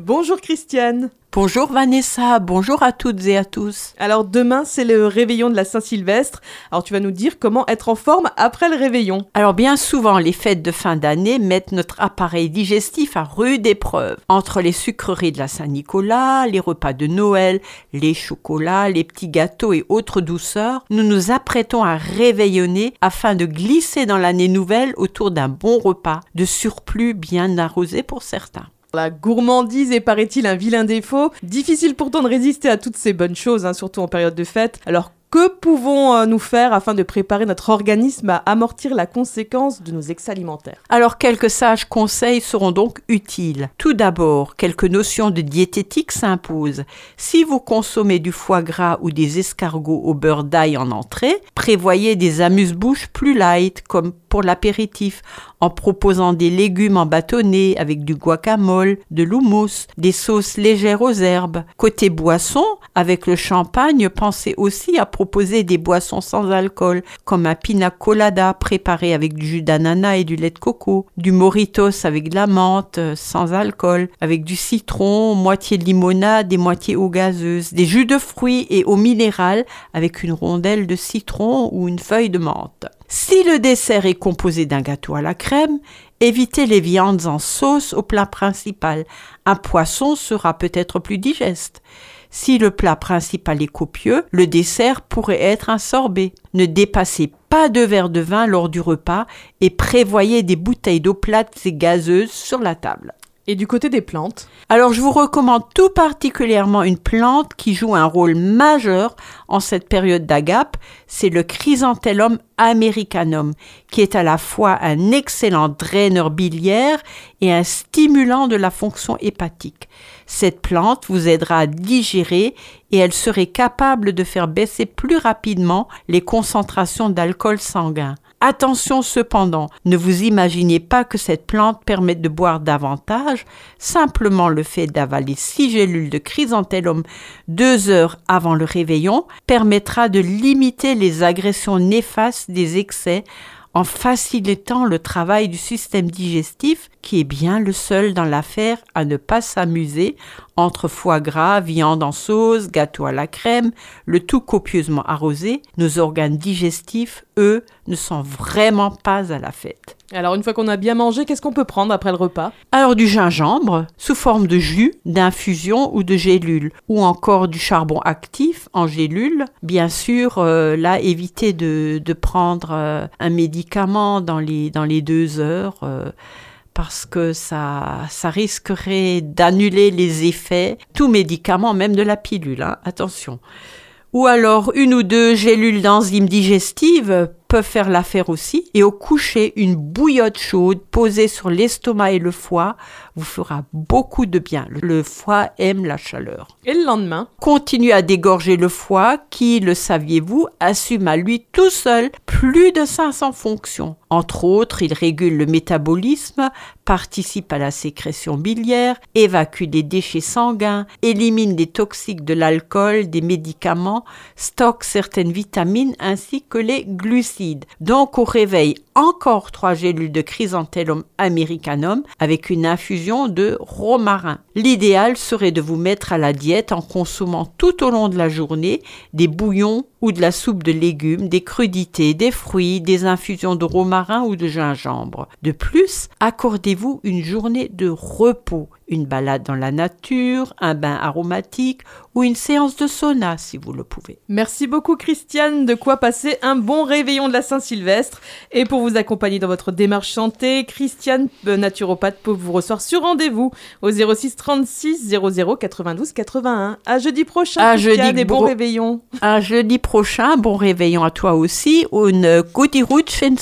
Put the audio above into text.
Bonjour Christiane. Bonjour Vanessa, bonjour à toutes et à tous. Alors demain c'est le réveillon de la Saint-Sylvestre. Alors tu vas nous dire comment être en forme après le réveillon. Alors bien souvent les fêtes de fin d'année mettent notre appareil digestif à rude épreuve. Entre les sucreries de la Saint-Nicolas, les repas de Noël, les chocolats, les petits gâteaux et autres douceurs, nous nous apprêtons à réveillonner afin de glisser dans l'année nouvelle autour d'un bon repas, de surplus bien arrosé pour certains. La gourmandise est, paraît-il, un vilain défaut. Difficile pourtant de résister à toutes ces bonnes choses, hein, surtout en période de fête. Alors que pouvons-nous faire afin de préparer notre organisme à amortir la conséquence de nos excès alimentaires? Alors quelques sages conseils seront donc utiles. Tout d'abord, quelques notions de diététique s'imposent. Si vous consommez du foie gras ou des escargots au beurre d'ail en entrée, prévoyez des amuse-bouches plus light comme pour l'apéritif en proposant des légumes en bâtonnets avec du guacamole, de l'houmous, des sauces légères aux herbes. Côté boisson, avec le champagne, pensez aussi à proposer des boissons sans alcool, comme un pina colada préparé avec du jus d'ananas et du lait de coco, du moritos avec de la menthe euh, sans alcool, avec du citron, moitié limonade et moitié eau gazeuse, des jus de fruits et eau minérale avec une rondelle de citron ou une feuille de menthe. Si le dessert est composé d'un gâteau à la crème, évitez les viandes en sauce au plat principal. Un poisson sera peut-être plus digeste. Si le plat principal est copieux, le dessert pourrait être un sorbet. Ne dépassez pas deux verres de vin lors du repas et prévoyez des bouteilles d'eau plate et gazeuse sur la table. Et du côté des plantes Alors je vous recommande tout particulièrement une plante qui joue un rôle majeur en cette période d'agape, c'est le chrysanthellum americanum, qui est à la fois un excellent draineur biliaire et un stimulant de la fonction hépatique. Cette plante vous aidera à digérer et elle serait capable de faire baisser plus rapidement les concentrations d'alcool sanguin. Attention cependant, ne vous imaginez pas que cette plante permette de boire davantage, simplement le fait d'avaler six gélules de chrysanthellum deux heures avant le réveillon permettra de limiter les agressions néfastes des excès en facilitant le travail du système digestif qui est bien le seul dans l'affaire à ne pas s'amuser entre foie gras, viande en sauce, gâteau à la crème, le tout copieusement arrosé, nos organes digestifs, eux, ne sont vraiment pas à la fête. Alors une fois qu'on a bien mangé, qu'est-ce qu'on peut prendre après le repas? Alors du gingembre sous forme de jus, d'infusion ou de gélule, ou encore du charbon actif en gélule. Bien sûr, euh, là, évitez de, prendre euh, un médicament dans les, dans les deux heures. Euh, parce que ça, ça risquerait d'annuler les effets, tout médicament, même de la pilule, hein, attention. Ou alors une ou deux gélules d'enzymes digestives peuvent faire l'affaire aussi. Et au coucher, une bouillotte chaude posée sur l'estomac et le foie vous fera beaucoup de bien. Le foie aime la chaleur. Et le lendemain? Continuez à dégorger le foie qui, le saviez-vous, assume à lui tout seul plus de 500 fonctions. Entre autres, il régule le métabolisme, participe à la sécrétion biliaire, évacue les déchets sanguins, élimine les toxiques de l'alcool, des médicaments, stocke certaines vitamines ainsi que les glucides. Donc au réveil, encore trois gélules de chrysanthellum americanum avec une infusion de romarin. L'idéal serait de vous mettre à la diète en consommant tout au long de la journée des bouillons ou de la soupe de légumes, des crudités, des fruits, des infusions de romarin ou de gingembre. De plus, accordez-vous une journée de repos une balade dans la nature, un bain aromatique ou une séance de sauna si vous le pouvez. Merci beaucoup Christiane, de quoi passer un bon réveillon de la Saint-Sylvestre. Et pour vous accompagner dans votre démarche santé, Christiane, euh, naturopathe, peut vous recevoir sur rendez-vous au 06 36 00 92 81. À jeudi prochain, à Christiane, jeudi, et bon réveillon. À jeudi prochain, bon réveillon à toi aussi. Une gute Rutsch ins